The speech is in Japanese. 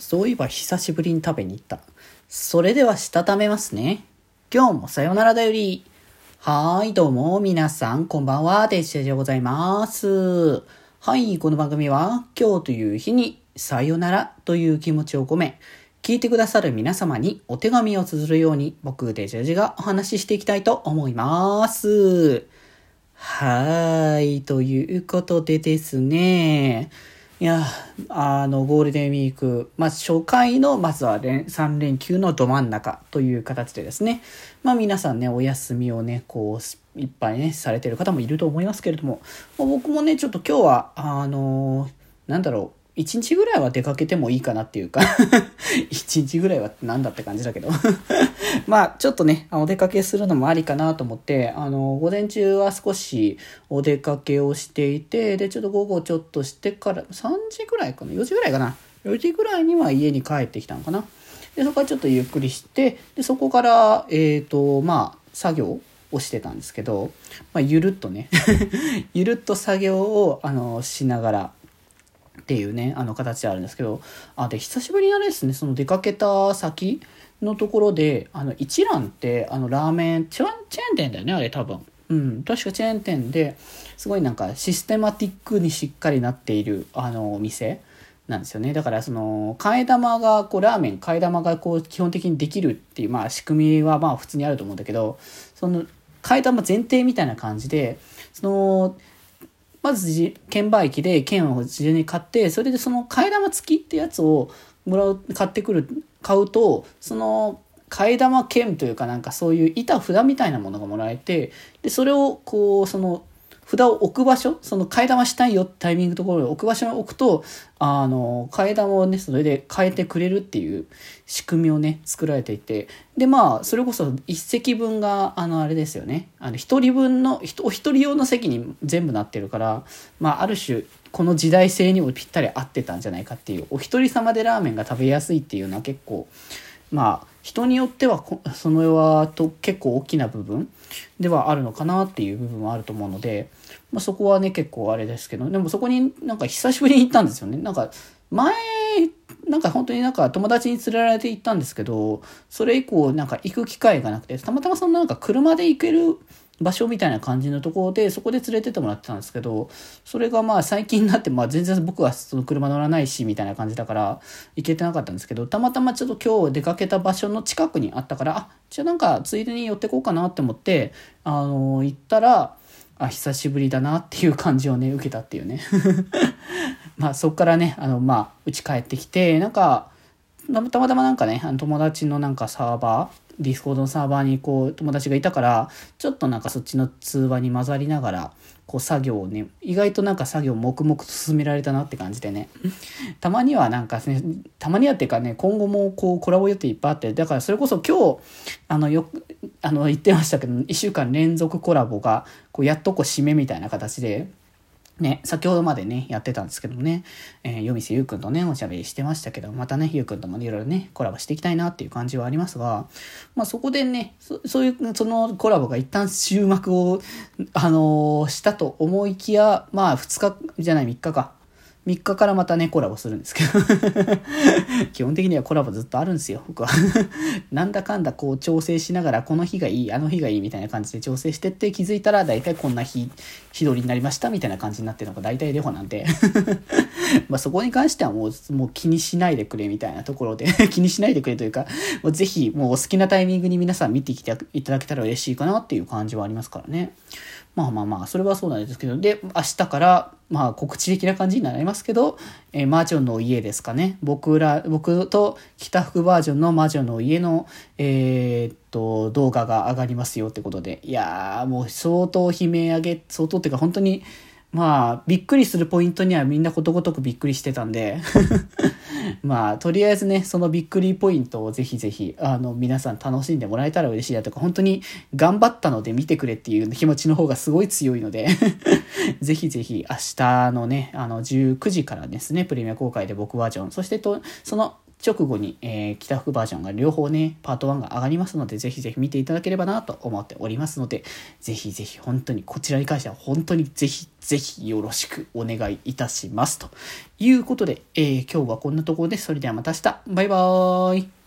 そういえば久しぶりに食べに行った。それではしたためますね。今日もさよならだより。はーい、どうも、皆さん、こんばんは、デジェでございます。はい、この番組は、今日という日に、さよならという気持ちを込め、聞いてくださる皆様にお手紙を綴るように、僕、デジェジがお話ししていきたいと思います。はーい、ということでですね、いや、あの、ゴールデンウィーク、まあ、初回の、まずは連3連休のど真ん中という形でですね、まあ、皆さんね、お休みをね、こう、いっぱいね、されてる方もいると思いますけれども、まあ僕もね、ちょっと今日は、あの、なんだろう、一日ぐらいは出かけてもいいかなっていうか。一日ぐらいはなんだって感じだけど。まあちょっとねお出かけするのもありかなと思ってあの午前中は少しお出かけをしていてでちょっと午後ちょっとしてから3時ぐらいかな？4時ぐらいかな？4時ぐらいには家に帰ってきたのかな？でそこからちょっとゆっくりしてでそこからえっ、とまあ作業をしてたんですけど、まあ、ゆるっとね ゆるっと作業をあのしながらっていうねあの形であるんですけどあで久しぶりにあれですねその出かけた先のところであの一蘭ってあのラーメンチェーンチェーン店だよねあれ多分。うん確かチェーン店ですごいなんかシステマティックにしっかりなっているあのお店なんですよね。だからその替え玉がこうラーメン替え玉がこう基本的にできるっていうまあ仕組みはまあ普通にあると思うんだけどその替え玉前提みたいな感じでそのまず券売機で券を事前に買ってそれでその替え玉付きってやつをもらう買ってくる買うとその替え玉券というかなんかそういう板札みたいなものがもらえてでそれをこうその札を置く場所その替え玉したいよタイミングところに置く場所に置くとあの替え玉をねそれで変えてくれるっていう仕組みをね作られていて。でまあそれこそ一席分があのあれですよね。あの一人分のお一人用の席に全部なってるからまあある種この時代性にもぴったり合ってたんじゃないかっていうお一人様でラーメンが食べやすいっていうのは結構まあ人によってはその世はと結構大きな部分ではあるのかなっていう部分はあると思うので、まあ、そこはね結構あれですけどでもそこになんか久しぶりに行ったんですよね。なんか前なんか本当になんか友達に連れられて行ったんですけどそれ以降なんか行く機会がなくてたまたまそのなんか車で行ける場所みたいな感じのところでそこで連れてってもらってたんですけどそれがまあ最近になってまあ全然僕はその車乗らないしみたいな感じだから行けてなかったんですけどたまたまちょっと今日出かけた場所の近くにあったからあじゃあなんかついでに寄ってこうかなって思ってあの行ったらあ久しぶりだなっていう感じをね受けたっていうね。まあそっからねあのまあ家帰ってきてなんかたまたまなんかね友達のなんかサーバーディスコードのサーバーにこう友達がいたからちょっとなんかそっちの通話に混ざりながらこう作業をね意外となんか作業黙々と進められたなって感じでね。たまにはなんかねたまにはっていうかね今後もこうコラボ予定いっぱいあってだからそれこそ今日あのよくあの言ってましたけど1週間連続コラボがこうやっとこう締めみたいな形でね、先ほどまでね、やってたんですけどもね、えー、夜店ゆうくんとね、おしゃべりしてましたけど、またね、ゆうくんともいろいろね、コラボしていきたいなっていう感じはありますが、まあそこでね、そそういう、そのコラボが一旦終幕を、あのー、したと思いきや、まあ2日じゃない3日か。3日からまたね、コラボするんですけど。基本的にはコラボずっとあるんですよ、僕は。なんだかんだこう調整しながら、この日がいい、あの日がいいみたいな感じで調整してって気づいたら、大体こんな日、日取りになりましたみたいな感じになってるのが大体レホなんで。まそこに関してはもう、もう気にしないでくれみたいなところで気にしないでくれというか、もうぜひもうお好きなタイミングに皆さん見てきていただけたら嬉しいかなっていう感じはありますからね。まあまあまあ、それはそうなんですけど、で、明日から、まあ告知的な感じになりますけど、えー、魔女の家ですかね。僕ら、僕と北福バージョンの魔女の家の、えー、っと、動画が上がりますよってことで。いやー、もう相当悲鳴上げ、相当っていうか本当に、まあ、びっくりするポイントにはみんなことごとくびっくりしてたんで。まあ、とりあえずね、そのびっくりポイントをぜひぜひ、あの、皆さん楽しんでもらえたら嬉しいなとか、本当に頑張ったので見てくれっていう気持ちの方がすごい強いので。ぜひぜひ明日のね、あの、19時からですね、プレミア公開で僕バージョン、そしてと、その直後に、えー、北福バージョンが両方ね、パート1が上がりますので、ぜひぜひ見ていただければなと思っておりますので、ぜひぜひ本当にこちらに関しては本当にぜひぜひよろしくお願いいたします。ということで、えー、今日はこんなところです。それではまた明日。バイバーイ。